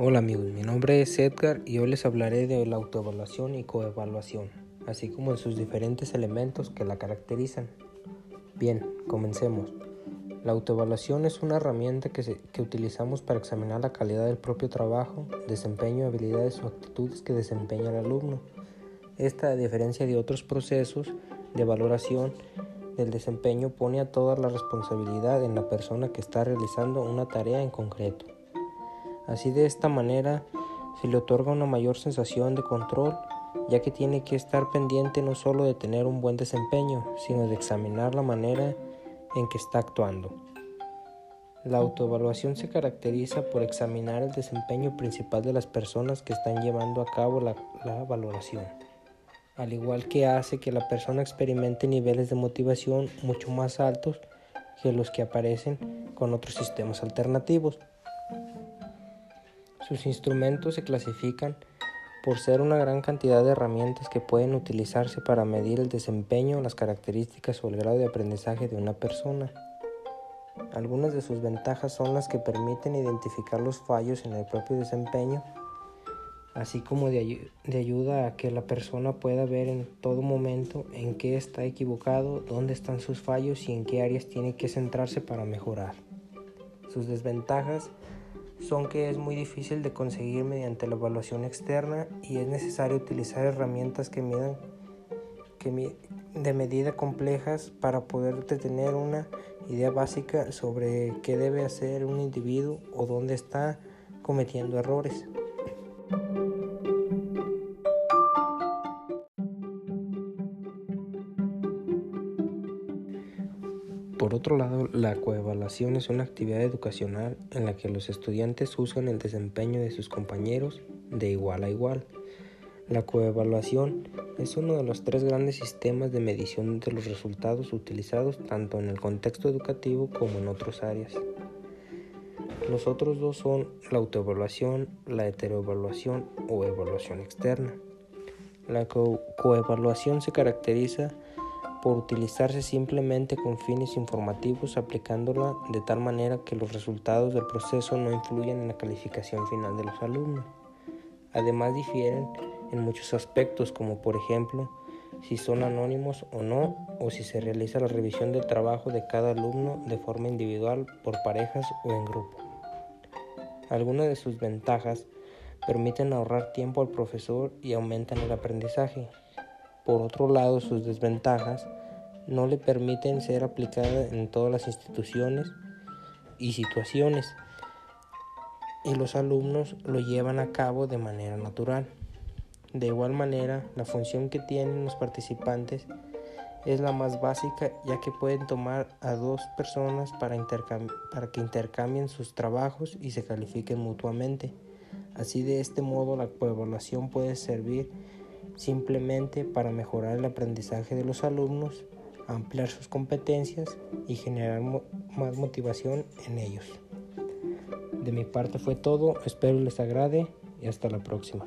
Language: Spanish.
Hola amigos, mi nombre es Edgar y hoy les hablaré de la autoevaluación y coevaluación, así como de sus diferentes elementos que la caracterizan. Bien, comencemos. La autoevaluación es una herramienta que, utilizamos para examinar la calidad del propio trabajo, desempeño, habilidades o actitudes que desempeña el alumno. Esta, a diferencia de otros procesos de valoración del desempeño, pone a toda la responsabilidad en la persona que está realizando una tarea en concreto. Así de esta manera se le otorga una mayor sensación de control, ya que tiene que estar pendiente no solo de tener un buen desempeño, sino de examinar la manera en que está actuando. La autoevaluación se caracteriza por examinar el desempeño principal de las personas que están llevando a cabo la, la, valoración, al igual que hace que la persona experimente niveles de motivación mucho más altos que los que aparecen con otros sistemas alternativos. Sus instrumentos se clasifican por ser una gran cantidad de herramientas que pueden utilizarse para medir el desempeño, las características o el grado de aprendizaje de una persona. Algunas de sus ventajas son las que permiten identificar los fallos en el propio desempeño, así como de, ayuda a que la persona pueda ver en todo momento en qué está equivocado, dónde están sus fallos y en qué áreas tiene que centrarse para mejorar. Sus desventajas son que es muy difícil de conseguir mediante la evaluación externa y es necesario utilizar herramientas que midan que de medida complejas para poder tener una idea básica sobre qué debe hacer un individuo o dónde está cometiendo errores. Por otro lado, la coevaluación es una actividad educacional en la que los estudiantes juzgan el desempeño de sus compañeros de igual a igual. La coevaluación es uno de los tres grandes sistemas de medición de los resultados utilizados tanto en el contexto educativo como en otras áreas. Los otros dos son la autoevaluación, la heteroevaluación o evaluación externa. La coevaluación se caracteriza por utilizarse simplemente con fines informativos aplicándola de tal manera que los resultados del proceso no influyan en la calificación final de los alumnos. Además difieren en muchos aspectos como por ejemplo si son anónimos o no o si se realiza la revisión del trabajo de cada alumno de forma individual, por parejas o en grupo. Algunas de sus ventajas permiten ahorrar tiempo al profesor y aumentan el aprendizaje. Por otro lado, sus desventajas no le permiten ser aplicadas en todas las instituciones y situaciones y los alumnos lo llevan a cabo de manera natural. De igual manera, la función que tienen los participantes es la más básica ya que pueden tomar a dos personas para, para que intercambien sus trabajos y se califiquen mutuamente. Así de este modo la coevaluación puede servir simplemente para mejorar el aprendizaje de los alumnos, ampliar sus competencias y generar más motivación en ellos. De mi parte fue todo, espero les agrade y hasta la próxima.